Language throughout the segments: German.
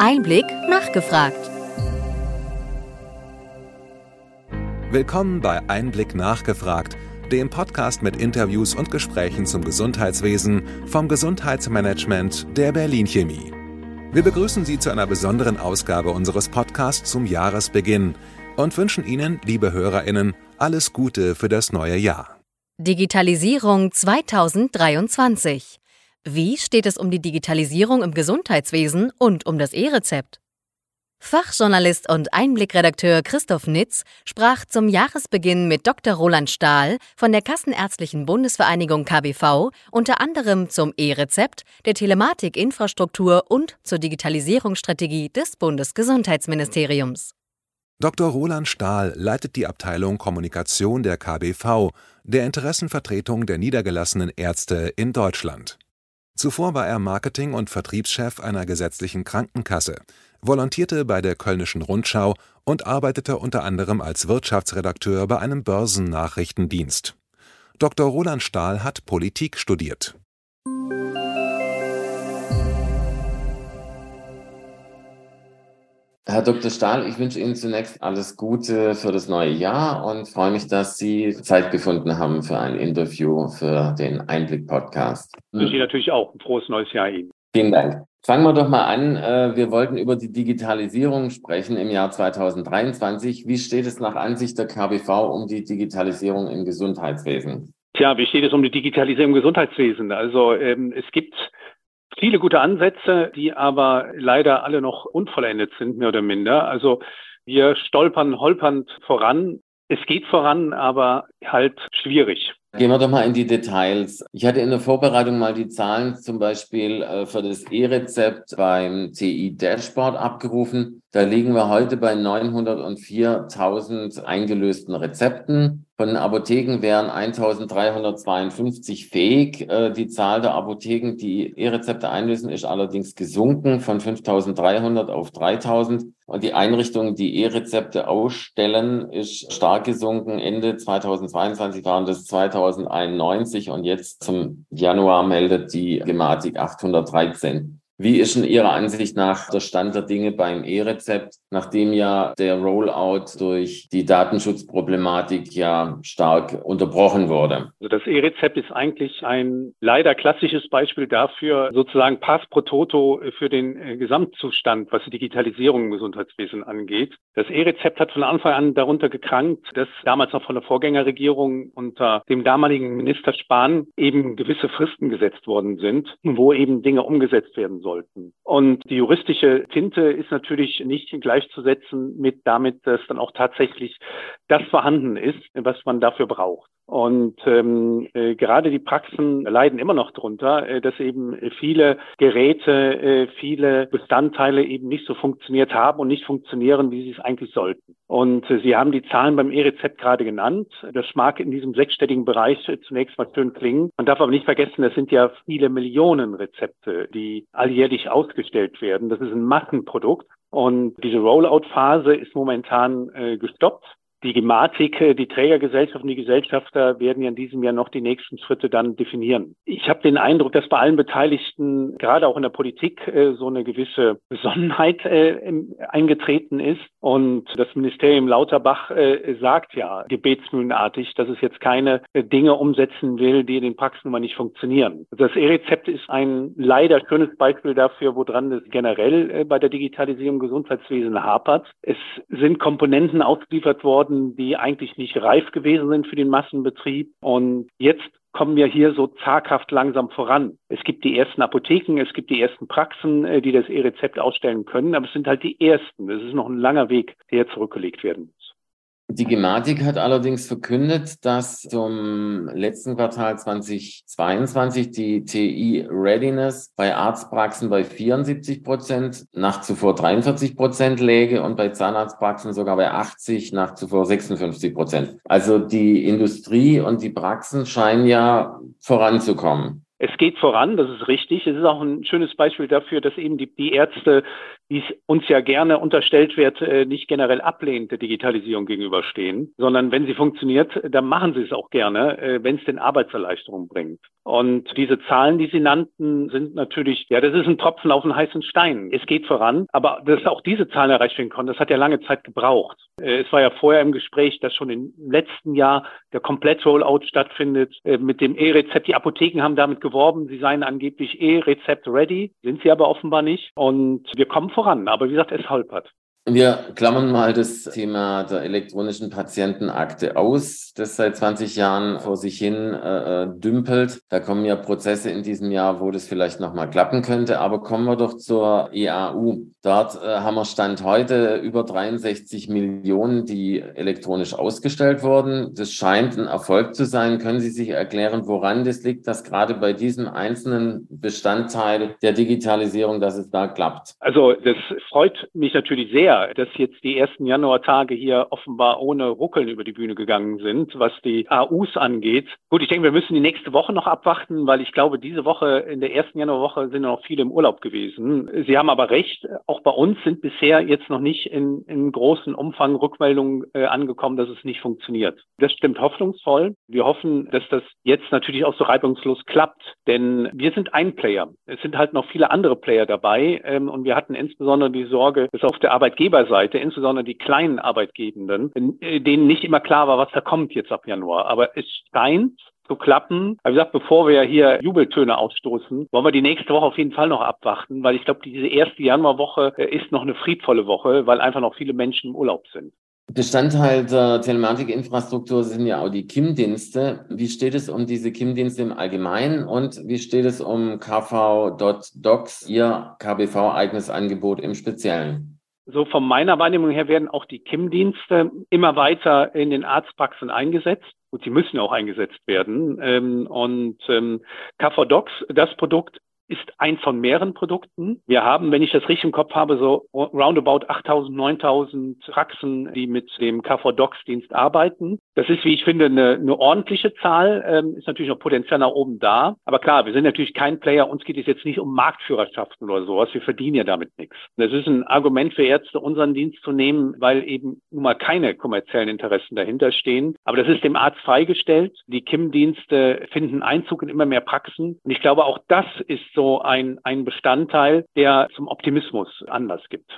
Einblick nachgefragt. Willkommen bei Einblick nachgefragt, dem Podcast mit Interviews und Gesprächen zum Gesundheitswesen vom Gesundheitsmanagement der Berlin Chemie. Wir begrüßen Sie zu einer besonderen Ausgabe unseres Podcasts zum Jahresbeginn und wünschen Ihnen, liebe Hörerinnen, alles Gute für das neue Jahr. Digitalisierung 2023. Wie steht es um die Digitalisierung im Gesundheitswesen und um das E-Rezept? Fachjournalist und Einblickredakteur Christoph Nitz sprach zum Jahresbeginn mit Dr. Roland Stahl von der Kassenärztlichen Bundesvereinigung KBV unter anderem zum E-Rezept, der Telematikinfrastruktur und zur Digitalisierungsstrategie des Bundesgesundheitsministeriums. Dr. Roland Stahl leitet die Abteilung Kommunikation der KBV, der Interessenvertretung der niedergelassenen Ärzte in Deutschland. Zuvor war er Marketing- und Vertriebschef einer gesetzlichen Krankenkasse, volontierte bei der Kölnischen Rundschau und arbeitete unter anderem als Wirtschaftsredakteur bei einem Börsennachrichtendienst. Dr. Roland Stahl hat Politik studiert. Herr Dr. Stahl, ich wünsche Ihnen zunächst alles Gute für das neue Jahr und freue mich, dass Sie Zeit gefunden haben für ein Interview für den Einblick-Podcast. Ich wünsche Ihnen natürlich auch ein frohes neues Jahr Ihnen. Vielen Dank. Fangen wir doch mal an. Äh, wir wollten über die Digitalisierung sprechen im Jahr 2023. Wie steht es nach Ansicht der KBV um die Digitalisierung im Gesundheitswesen? Tja, wie steht es um die Digitalisierung im Gesundheitswesen? Also ähm, es gibt viele gute Ansätze, die aber leider alle noch unvollendet sind, mehr oder minder. Also wir stolpern holpernd voran. Es geht voran, aber halt schwierig. Gehen wir doch mal in die Details. Ich hatte in der Vorbereitung mal die Zahlen zum Beispiel äh, für das E-Rezept beim TI-Dashboard abgerufen. Da liegen wir heute bei 904.000 eingelösten Rezepten. Von den Apotheken wären 1.352 fähig. Äh, die Zahl der Apotheken, die E-Rezepte einlösen, ist allerdings gesunken von 5.300 auf 3.000. Und die Einrichtungen, die E-Rezepte ausstellen, ist stark gesunken. Ende 2022 waren das 2091 und jetzt zum Januar meldet die Gematik 813. Wie ist in Ihrer Ansicht nach der Stand der Dinge beim E-Rezept, nachdem ja der Rollout durch die Datenschutzproblematik ja stark unterbrochen wurde? Also das E-Rezept ist eigentlich ein leider klassisches Beispiel dafür, sozusagen Pass pro Toto für den äh, Gesamtzustand, was die Digitalisierung im Gesundheitswesen angeht. Das E-Rezept hat von Anfang an darunter gekrankt, dass damals noch von der Vorgängerregierung unter dem damaligen Minister Spahn eben gewisse Fristen gesetzt worden sind, wo eben Dinge umgesetzt werden sollten. Und die juristische Tinte ist natürlich nicht gleichzusetzen mit damit, dass dann auch tatsächlich das vorhanden ist, was man dafür braucht. Und ähm, äh, gerade die Praxen leiden immer noch darunter, äh, dass eben viele Geräte, äh, viele Bestandteile eben nicht so funktioniert haben und nicht funktionieren, wie sie es eigentlich sollten. Und äh, Sie haben die Zahlen beim E-Rezept gerade genannt. Das mag in diesem sechsstelligen Bereich zunächst mal schön klingen. Man darf aber nicht vergessen, das sind ja viele Millionen Rezepte, die alljährlich ausgestellt werden. Das ist ein Massenprodukt. Und diese Rollout-Phase ist momentan äh, gestoppt die Gematik, äh, die Trägergesellschaften, die Gesellschafter werden ja in diesem Jahr noch die nächsten Schritte dann definieren. Ich habe den Eindruck, dass bei allen Beteiligten, gerade auch in der Politik, äh, so eine gewisse Besonnenheit äh, eingetreten ist. Und das Ministerium Lauterbach sagt ja gebetsmühlenartig, dass es jetzt keine Dinge umsetzen will, die in den Praxen immer nicht funktionieren. Das E-Rezept ist ein leider schönes Beispiel dafür, woran es generell bei der Digitalisierung im Gesundheitswesen hapert. Es sind Komponenten ausgeliefert worden, Methoden, die eigentlich nicht reif gewesen sind für den Massenbetrieb. Und jetzt kommen wir hier so zaghaft langsam voran. Es gibt die ersten Apotheken, es gibt die ersten Praxen, äh, die das E-Rezept ausstellen können, aber es sind halt die ersten. Es ist noch ein langer Weg, der zurückgelegt werden muss. Die Gematik hat allerdings verkündet, dass zum letzten Quartal 2022 die TI Readiness bei Arztpraxen bei 74 Prozent, nach zuvor 43 Prozent läge und bei Zahnarztpraxen sogar bei 80, nach zuvor 56 Prozent. Also die Industrie und die Praxen scheinen ja voranzukommen. Es geht voran, das ist richtig. Es ist auch ein schönes Beispiel dafür, dass eben die, die Ärzte die es uns ja gerne unterstellt wird, äh, nicht generell ablehnt der Digitalisierung gegenüberstehen, sondern wenn sie funktioniert, dann machen sie es auch gerne, äh, wenn es den Arbeitserleichterung bringt. Und diese Zahlen, die Sie nannten, sind natürlich, ja, das ist ein Tropfen auf einen heißen Stein. Es geht voran, aber dass auch diese Zahlen erreicht werden konnten, das hat ja lange Zeit gebraucht. Äh, es war ja vorher im Gespräch, dass schon im letzten Jahr der Komplett-Rollout stattfindet mit dem E-Rezept. Die Apotheken haben damit geworben, sie seien angeblich E-Rezept ready, sind sie aber offenbar nicht. Und wir kommen voran, aber wie gesagt, es holpert. Wir klammern mal das Thema der elektronischen Patientenakte aus, das seit 20 Jahren vor sich hin äh, äh, dümpelt. Da kommen ja Prozesse in diesem Jahr, wo das vielleicht nochmal klappen könnte. Aber kommen wir doch zur EAU. Dort äh, haben wir Stand heute über 63 Millionen, die elektronisch ausgestellt wurden. Das scheint ein Erfolg zu sein. Können Sie sich erklären, woran das liegt, dass gerade bei diesem einzelnen Bestandteil der Digitalisierung, dass es da klappt? Also das freut mich natürlich sehr sehr, dass jetzt die ersten Januartage hier offenbar ohne Ruckeln über die Bühne gegangen sind, was die AUs angeht. Gut, ich denke, wir müssen die nächste Woche noch abwarten, weil ich glaube, diese Woche, in der ersten Januarwoche sind noch viele im Urlaub gewesen. Sie haben aber recht, auch bei uns sind bisher jetzt noch nicht in, in großen Umfang Rückmeldungen äh, angekommen, dass es nicht funktioniert. Das stimmt hoffnungsvoll. Wir hoffen, dass das jetzt natürlich auch so reibungslos klappt, denn wir sind ein Player. Es sind halt noch viele andere Player dabei ähm, und wir hatten insbesondere die Sorge, dass auf der Arbeitgeber Arbeitgeberseite, insbesondere die kleinen Arbeitgebenden, äh, denen nicht immer klar war, was da kommt jetzt ab Januar. Aber es scheint zu klappen. Aber wie gesagt, bevor wir hier Jubeltöne ausstoßen, wollen wir die nächste Woche auf jeden Fall noch abwarten, weil ich glaube, diese erste Januarwoche äh, ist noch eine friedvolle Woche, weil einfach noch viele Menschen im Urlaub sind. Bestandteil der Telematikinfrastruktur sind ja auch die KIM-Dienste. Wie steht es um diese KIM-Dienste im Allgemeinen und wie steht es um KV.docs, Ihr KBV-eigenes Angebot im Speziellen? So von meiner Wahrnehmung her werden auch die KIM-Dienste immer weiter in den Arztpraxen eingesetzt. Und sie müssen auch eingesetzt werden. Ähm, und ähm, KV-Docs, das Produkt ist eins von mehreren Produkten. Wir haben, wenn ich das richtig im Kopf habe, so roundabout 8000, 9000 Praxen, die mit dem KV-Docs-Dienst arbeiten. Das ist, wie ich finde, eine, eine ordentliche Zahl, ähm, ist natürlich noch Potenzial nach oben da. Aber klar, wir sind natürlich kein Player, uns geht es jetzt nicht um Marktführerschaften oder sowas. Wir verdienen ja damit nichts. Das ist ein Argument für Ärzte, unseren Dienst zu nehmen, weil eben nun mal keine kommerziellen Interessen dahinter stehen. Aber das ist dem Arzt freigestellt. Die KIM-Dienste finden Einzug in immer mehr Praxen. Und ich glaube, auch das ist so ein, ein Bestandteil, der zum Optimismus Anlass gibt.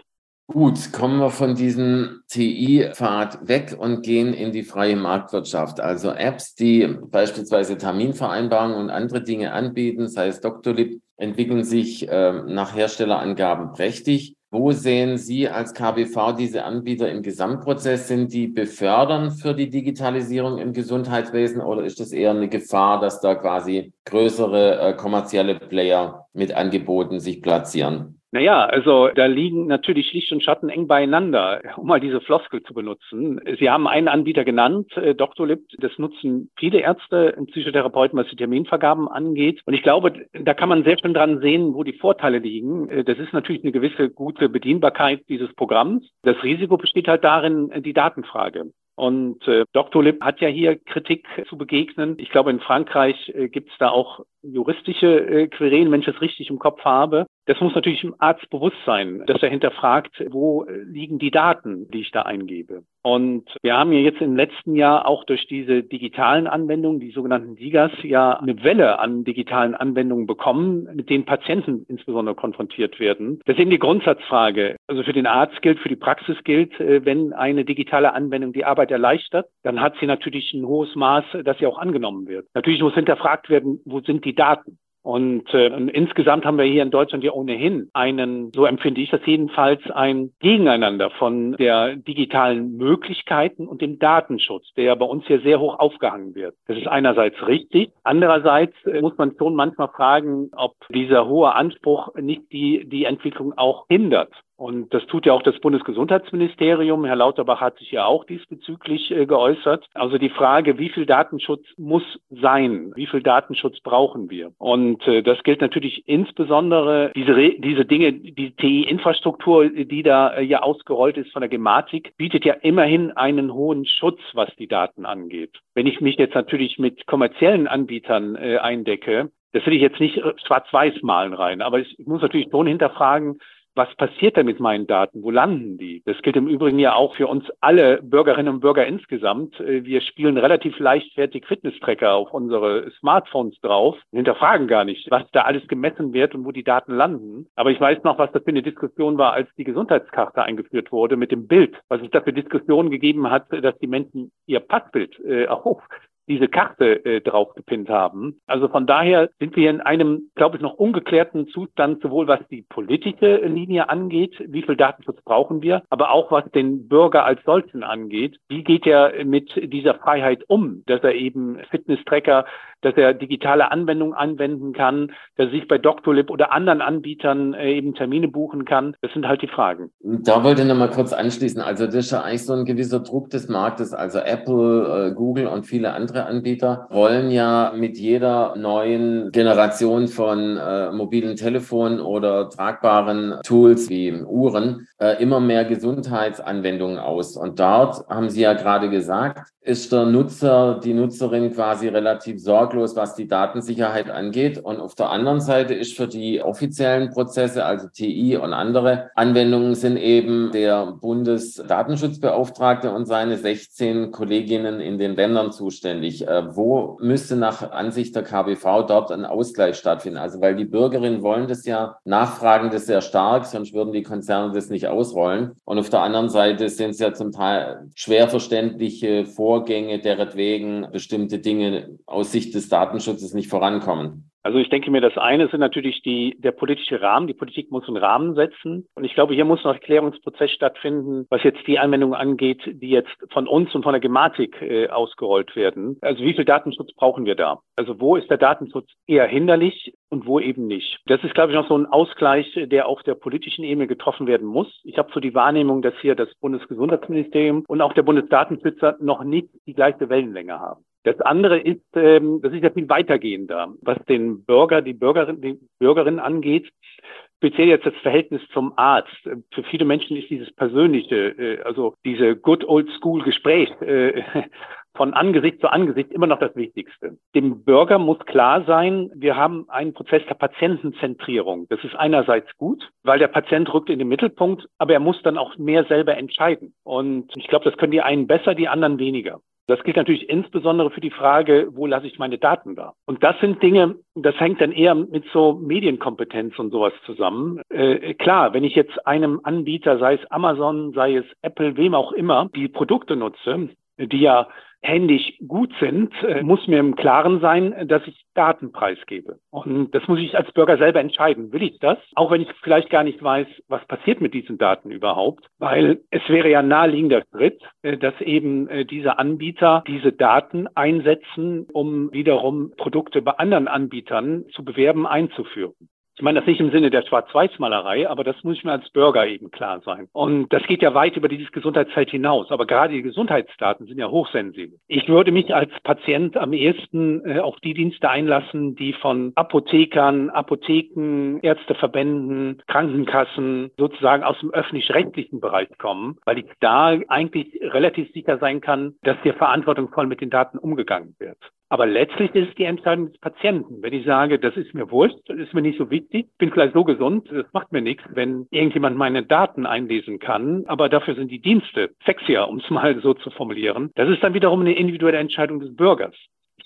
Gut, kommen wir von diesem TI-Pfad weg und gehen in die freie Marktwirtschaft. Also Apps, die beispielsweise Terminvereinbarungen und andere Dinge anbieten, sei es Doctolib, entwickeln sich äh, nach Herstellerangaben prächtig. Wo sehen Sie als KBV diese Anbieter im Gesamtprozess? Sind die befördern für die Digitalisierung im Gesundheitswesen oder ist das eher eine Gefahr, dass da quasi größere äh, kommerzielle Player mit Angeboten sich platzieren? Naja, also da liegen natürlich Licht und Schatten eng beieinander, um mal diese Floskel zu benutzen. Sie haben einen Anbieter genannt, äh, Doctolib. Das nutzen viele Ärzte und Psychotherapeuten, was die Terminvergaben angeht. Und ich glaube, da kann man sehr schön dran sehen, wo die Vorteile liegen. Äh, das ist natürlich eine gewisse gute Bedienbarkeit dieses Programms. Das Risiko besteht halt darin, die Datenfrage. Und äh, Dr. Lipp hat ja hier Kritik zu begegnen. Ich glaube, in Frankreich äh, gibt es da auch juristische äh, Querelen, wenn ich das richtig im Kopf habe. Das muss natürlich dem Arzt bewusst sein, dass er hinterfragt, wo liegen die Daten, die ich da eingebe. Und wir haben ja jetzt im letzten Jahr auch durch diese digitalen Anwendungen, die sogenannten DIGAs, ja eine Welle an digitalen Anwendungen bekommen, mit denen Patienten insbesondere konfrontiert werden. Das ist eben die Grundsatzfrage. Also für den Arzt gilt, für die Praxis gilt, äh, wenn eine digitale Anwendung die Arbeit erleichtert, dann hat sie natürlich ein hohes Maß, dass sie auch angenommen wird. Natürlich muss hinterfragt werden, wo sind die Daten? Und, äh, insgesamt haben wir hier in Deutschland ja ohnehin einen, so empfinde ich das jedenfalls, ein Gegeneinander von der digitalen Möglichkeiten und dem Datenschutz, der bei uns hier sehr hoch aufgehangen wird. Das ist einerseits richtig. Andererseits äh, muss man schon manchmal fragen, ob dieser hohe Anspruch nicht die, die Entwicklung auch hindert. Und das tut ja auch das Bundesgesundheitsministerium. Herr Lauterbach hat sich ja auch diesbezüglich äh, geäußert. Also die Frage, wie viel Datenschutz muss sein? Wie viel Datenschutz brauchen wir? Und äh, das gilt natürlich insbesondere diese, diese Dinge, die TI-Infrastruktur, die da äh, ja ausgerollt ist von der Gematik, bietet ja immerhin einen hohen Schutz, was die Daten angeht. Wenn ich mich jetzt natürlich mit kommerziellen Anbietern äh, eindecke, das will ich jetzt nicht äh, schwarz-weiß malen rein, aber ich muss natürlich schon hinterfragen, was passiert denn mit meinen Daten? Wo landen die? Das gilt im Übrigen ja auch für uns alle Bürgerinnen und Bürger insgesamt. Äh, wir spielen relativ leichtfertig Fitness-Tracker auf unsere Smartphones drauf, hinterfragen gar nicht, was da alles gemessen wird und wo die Daten landen. Aber ich weiß noch, was das für eine Diskussion war, als die Gesundheitskarte eingeführt wurde mit dem Bild, was es da für Diskussionen gegeben hat, dass die Menschen ihr Passbild äh, auch diese Karte äh, draufgepinnt haben. Also von daher sind wir in einem, glaube ich, noch ungeklärten Zustand, sowohl was die politische Linie angeht, wie viel Datenschutz brauchen wir, aber auch was den Bürger als solchen angeht. Wie geht er mit dieser Freiheit um, dass er eben Fitness-Tracker dass er digitale Anwendungen anwenden kann, dass er sich bei Doctolib oder anderen Anbietern äh, eben Termine buchen kann. Das sind halt die Fragen. Da wollte ich noch mal kurz anschließen. Also das ist ja eigentlich so ein gewisser Druck des Marktes. Also Apple, äh, Google und viele andere Anbieter wollen ja mit jeder neuen Generation von äh, mobilen Telefonen oder tragbaren Tools wie Uhren äh, immer mehr Gesundheitsanwendungen aus. Und dort haben Sie ja gerade gesagt, ist der Nutzer, die Nutzerin quasi relativ sorglos, was die Datensicherheit angeht. Und auf der anderen Seite ist für die offiziellen Prozesse, also TI und andere Anwendungen, sind eben der Bundesdatenschutzbeauftragte und seine 16 Kolleginnen in den Ländern zuständig. Äh, wo müsste nach Ansicht der KBV dort ein Ausgleich stattfinden? Also weil die Bürgerinnen wollen das ja, nachfragen das sehr stark, sonst würden die Konzerne das nicht ausrollen. Und auf der anderen Seite sind es ja zum Teil schwer verständliche Vor Vorgänge, deretwegen bestimmte Dinge aus Sicht des Datenschutzes nicht vorankommen. Also ich denke mir, das eine sind natürlich die, der politische Rahmen. Die Politik muss einen Rahmen setzen. Und ich glaube, hier muss noch ein Klärungsprozess stattfinden, was jetzt die Anwendungen angeht, die jetzt von uns und von der Gematik äh, ausgerollt werden. Also wie viel Datenschutz brauchen wir da? Also wo ist der Datenschutz eher hinderlich und wo eben nicht? Das ist, glaube ich, noch so ein Ausgleich, der auf der politischen Ebene getroffen werden muss. Ich habe so die Wahrnehmung, dass hier das Bundesgesundheitsministerium und auch der Bundesdatenschützer noch nicht die gleiche Wellenlänge haben. Das andere ist, ähm, das ist ja viel weitergehender, was den Bürger, die Bürgerin, die Bürgerin angeht. Speziell jetzt das Verhältnis zum Arzt. Für viele Menschen ist dieses persönliche, äh, also diese good old school Gespräch äh, von Angesicht zu Angesicht immer noch das Wichtigste. Dem Bürger muss klar sein, wir haben einen Prozess der Patientenzentrierung. Das ist einerseits gut, weil der Patient rückt in den Mittelpunkt, aber er muss dann auch mehr selber entscheiden. Und ich glaube, das können die einen besser, die anderen weniger. Das gilt natürlich insbesondere für die Frage, wo lasse ich meine Daten da? Und das sind Dinge, das hängt dann eher mit so Medienkompetenz und sowas zusammen. Äh, klar, wenn ich jetzt einem Anbieter, sei es Amazon, sei es Apple, wem auch immer, die Produkte nutze, die ja händisch gut sind, äh, muss mir im Klaren sein, dass ich Daten preisgebe. Und das muss ich als Bürger selber entscheiden. Will ich das? Auch wenn ich vielleicht gar nicht weiß, was passiert mit diesen Daten überhaupt. Weil es wäre ja naheliegender Schritt, äh, dass eben äh, diese Anbieter diese Daten einsetzen, um wiederum Produkte bei anderen Anbietern zu bewerben, einzuführen. Ich meine das nicht im Sinne der Schwarz-Weiß-Malerei, aber das muss ich mir als Bürger eben klar sein. Und das geht ja weit über dieses Gesundheitsfeld hinaus. Aber gerade die Gesundheitsdaten sind ja hochsensibel. Ich würde mich als Patient am ehesten äh, auf die Dienste einlassen, die von Apothekern, Apotheken, Ärzteverbänden, Krankenkassen sozusagen aus dem öffentlich-rechtlichen Bereich kommen, weil ich da eigentlich relativ sicher sein kann, dass hier verantwortungsvoll mit den Daten umgegangen wird. Aber letztlich ist es die Entscheidung des Patienten. Wenn ich sage, das ist mir wurscht, das ist mir nicht so wichtig, bin vielleicht so gesund, das macht mir nichts, wenn irgendjemand meine Daten einlesen kann, aber dafür sind die Dienste sexier, um es mal so zu formulieren. Das ist dann wiederum eine individuelle Entscheidung des Bürgers.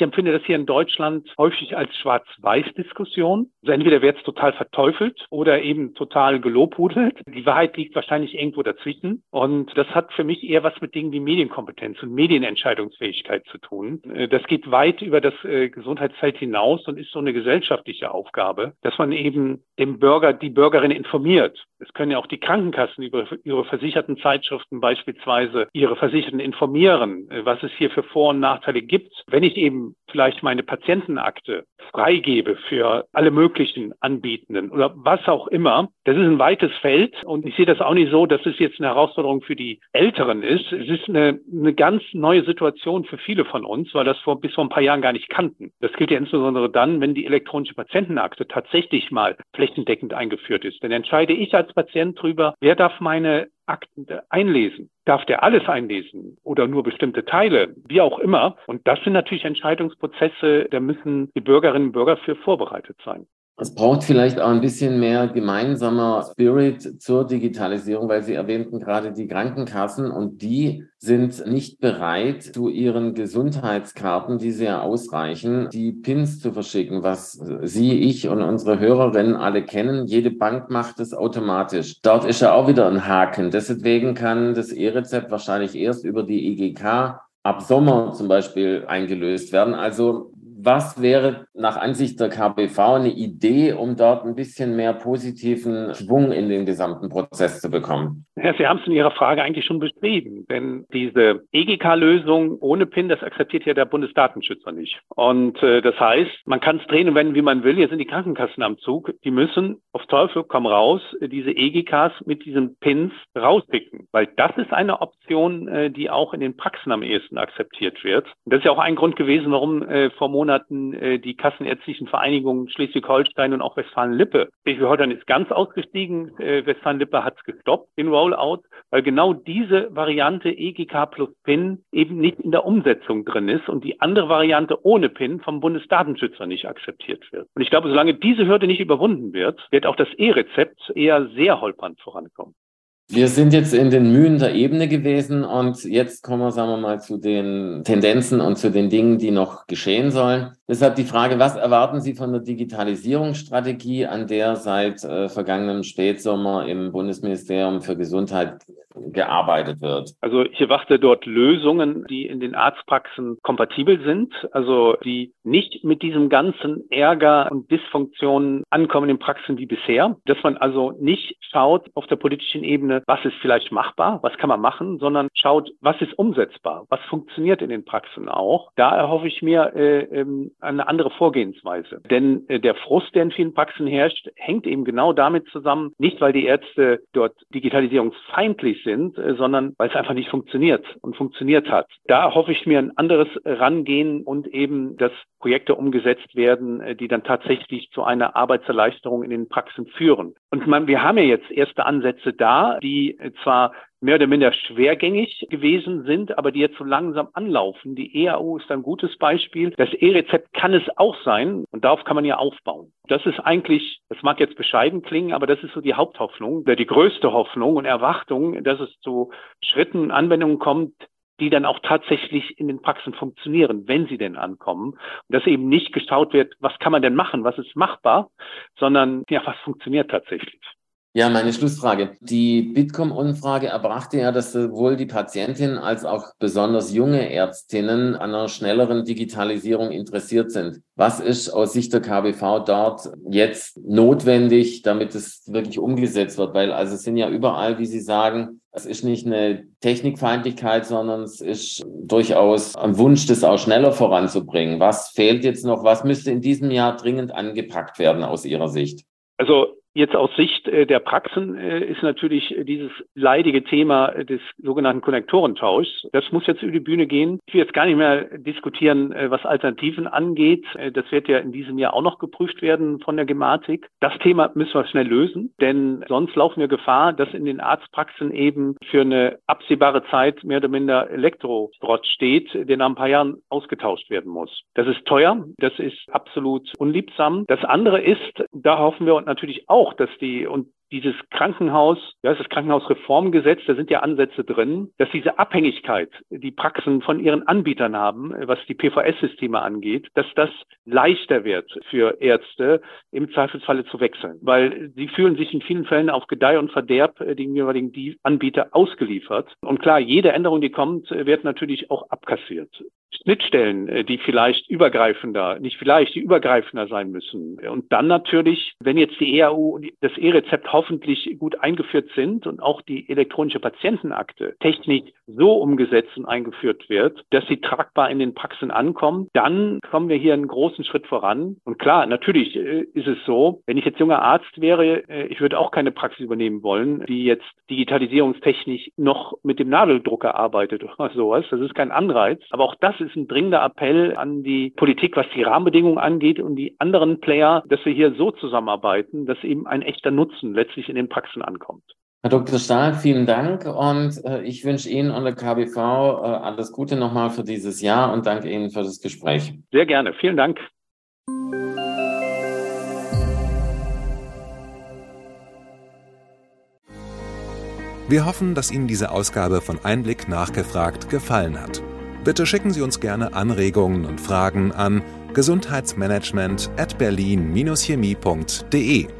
Ich empfinde das hier in Deutschland häufig als Schwarz-Weiß-Diskussion. Also entweder wird es total verteufelt oder eben total gelobhudelt. Die Wahrheit liegt wahrscheinlich irgendwo dazwischen. Und das hat für mich eher was mit Dingen wie Medienkompetenz und Medienentscheidungsfähigkeit zu tun. Äh, das geht weit über das äh, Gesundheitsfeld hinaus und ist so eine gesellschaftliche Aufgabe, dass man eben dem Bürger, die Bürgerin informiert. Es können ja auch die Krankenkassen über ihre versicherten Zeitschriften beispielsweise ihre Versicherten informieren, äh, was es hier für Vor- und Nachteile gibt. Wenn ich eben vielleicht meine Patientenakte freigebe für alle möglichen Anbietenden oder was auch immer. Das ist ein weites Feld und ich sehe das auch nicht so, dass es jetzt eine Herausforderung für die Älteren ist. Es ist eine, eine ganz neue Situation für viele von uns, weil das vor, bis vor ein paar Jahren gar nicht kannten. Das gilt ja insbesondere dann, wenn die elektronische Patientenakte tatsächlich mal flächendeckend eingeführt ist. Dann entscheide ich als Patient darüber, wer darf meine Akten einlesen. Darf der alles einlesen oder nur bestimmte Teile, wie auch immer? Und das sind natürlich Entscheidungsprozesse, da müssen die Bürgerinnen und Bürger für vorbereitet sein. Es braucht vielleicht auch ein bisschen mehr gemeinsamer Spirit zur Digitalisierung, weil Sie erwähnten gerade die Krankenkassen und die sind nicht bereit, zu ihren Gesundheitskarten, die ja ausreichen, die Pins zu verschicken, was Sie, ich und unsere Hörerinnen alle kennen. Jede Bank macht es automatisch. Dort ist ja auch wieder ein Haken. Deswegen kann das E-Rezept wahrscheinlich erst über die EGK ab Sommer zum Beispiel eingelöst werden. Also was wäre nach Ansicht der KBV eine Idee, um dort ein bisschen mehr positiven Schwung in den gesamten Prozess zu bekommen? Ja, Sie haben es in Ihrer Frage eigentlich schon beschrieben, denn diese EGK-Lösung ohne PIN, das akzeptiert ja der Bundesdatenschützer nicht. Und äh, das heißt, man kann es drehen und wenden, wie man will. Hier sind die Krankenkassen am Zug. Die müssen auf Teufel komm raus diese EGKs mit diesen PINs rauspicken, weil das ist eine Option, äh, die auch in den Praxen am ehesten akzeptiert wird. Und das ist ja auch ein Grund gewesen, warum äh, vor Monaten Monaten äh, die kassenärztlichen Vereinigungen Schleswig-Holstein und auch Westfalen-Lippe. Schleswig-Holstein ist ganz ausgestiegen, äh, Westfalen-Lippe hat es gestoppt, den Rollout, weil genau diese Variante EGK plus PIN eben nicht in der Umsetzung drin ist und die andere Variante ohne PIN vom Bundesdatenschützer nicht akzeptiert wird. Und ich glaube, solange diese Hürde nicht überwunden wird, wird auch das E-Rezept eher sehr holpernd vorankommen. Wir sind jetzt in den Mühen der Ebene gewesen und jetzt kommen wir, sagen wir mal, zu den Tendenzen und zu den Dingen, die noch geschehen sollen. Deshalb die Frage, was erwarten Sie von der Digitalisierungsstrategie, an der seit äh, vergangenem Spätsommer im Bundesministerium für Gesundheit gearbeitet wird? Also ich erwarte dort Lösungen, die in den Arztpraxen kompatibel sind, also die nicht mit diesem ganzen Ärger und Dysfunktionen ankommen in Praxen wie bisher, dass man also nicht schaut auf der politischen Ebene, was ist vielleicht machbar, was kann man machen, sondern schaut, was ist umsetzbar, was funktioniert in den Praxen auch. Da erhoffe ich mir äh, ähm, eine andere Vorgehensweise. Denn äh, der Frust, der in vielen Praxen herrscht, hängt eben genau damit zusammen, nicht weil die Ärzte dort digitalisierungsfeindlich sind, äh, sondern weil es einfach nicht funktioniert und funktioniert hat. Da hoffe ich mir ein anderes Rangehen und eben, dass Projekte umgesetzt werden, äh, die dann tatsächlich zu einer Arbeitserleichterung in den Praxen führen. Und man, wir haben ja jetzt erste Ansätze da, die zwar mehr oder minder schwergängig gewesen sind, aber die jetzt so langsam anlaufen. Die EAU ist ein gutes Beispiel. Das E-Rezept kann es auch sein und darauf kann man ja aufbauen. Das ist eigentlich, das mag jetzt bescheiden klingen, aber das ist so die Haupthoffnung, die größte Hoffnung und Erwartung, dass es zu Schritten und Anwendungen kommt, die dann auch tatsächlich in den Praxen funktionieren, wenn sie denn ankommen. Und dass eben nicht geschaut wird, was kann man denn machen, was ist machbar, sondern ja, was funktioniert tatsächlich. Ja, meine Schlussfrage. Die Bitkom-Umfrage erbrachte ja, dass sowohl die Patientinnen als auch besonders junge Ärztinnen an einer schnelleren Digitalisierung interessiert sind. Was ist aus Sicht der KBV dort jetzt notwendig, damit es wirklich umgesetzt wird? Weil also es sind ja überall, wie Sie sagen, es ist nicht eine Technikfeindlichkeit, sondern es ist durchaus ein Wunsch, das auch schneller voranzubringen. Was fehlt jetzt noch? Was müsste in diesem Jahr dringend angepackt werden aus Ihrer Sicht? Also Jetzt aus Sicht äh, der Praxen äh, ist natürlich dieses leidige Thema des sogenannten Konnektorentauschs. Das muss jetzt über die Bühne gehen. Ich will jetzt gar nicht mehr diskutieren, äh, was Alternativen angeht. Das wird ja in diesem Jahr auch noch geprüft werden von der Gematik. Das Thema müssen wir schnell lösen, denn sonst laufen wir Gefahr, dass in den Arztpraxen eben für eine absehbare Zeit mehr oder minder Elektrosprott steht, der nach ein paar Jahren ausgetauscht werden muss. Das ist teuer, das ist absolut unliebsam. Das andere ist, da hoffen wir natürlich auch, auch, dass die, und dieses Krankenhaus, ja, das Krankenhausreformgesetz, da sind ja Ansätze drin, dass diese Abhängigkeit, die Praxen von ihren Anbietern haben, was die PVS-Systeme angeht, dass das leichter wird für Ärzte, im Zweifelsfalle zu wechseln. Weil sie fühlen sich in vielen Fällen auf Gedeih und Verderb äh, den jeweiligen Anbieter ausgeliefert. Und klar, jede Änderung, die kommt, äh, wird natürlich auch abkassiert. Schnittstellen, äh, die vielleicht übergreifender, nicht vielleicht, die übergreifender sein müssen. Und dann natürlich, wenn jetzt die EAU, das E-Rezept hoffentlich gut eingeführt sind und auch die elektronische Patientenakte Technik so umgesetzt und eingeführt wird, dass sie tragbar in den Praxen ankommen, dann kommen wir hier einen großen Schritt voran. Und klar, natürlich äh, ist es so, wenn ich jetzt junger Arzt wäre, äh, ich würde auch keine Praxis übernehmen wollen, die jetzt digitalisierungstechnisch noch mit dem Nadeldrucker arbeitet oder sowas. Das ist kein Anreiz. Aber auch das ist ein dringender Appell an die Politik, was die Rahmenbedingungen angeht und die anderen Player, dass wir hier so zusammenarbeiten, dass eben ein echter Nutzen letztlich in den Praxen ankommt. Herr Dr. Stahl, vielen Dank und äh, ich wünsche Ihnen und der KBV äh, alles Gute nochmal für dieses Jahr und danke Ihnen für das Gespräch. Sehr gerne, vielen Dank. Wir hoffen, dass Ihnen diese Ausgabe von Einblick nachgefragt gefallen hat. Bitte schicken Sie uns gerne Anregungen und Fragen an gesundheitsmanagement at berlin-chemie.de.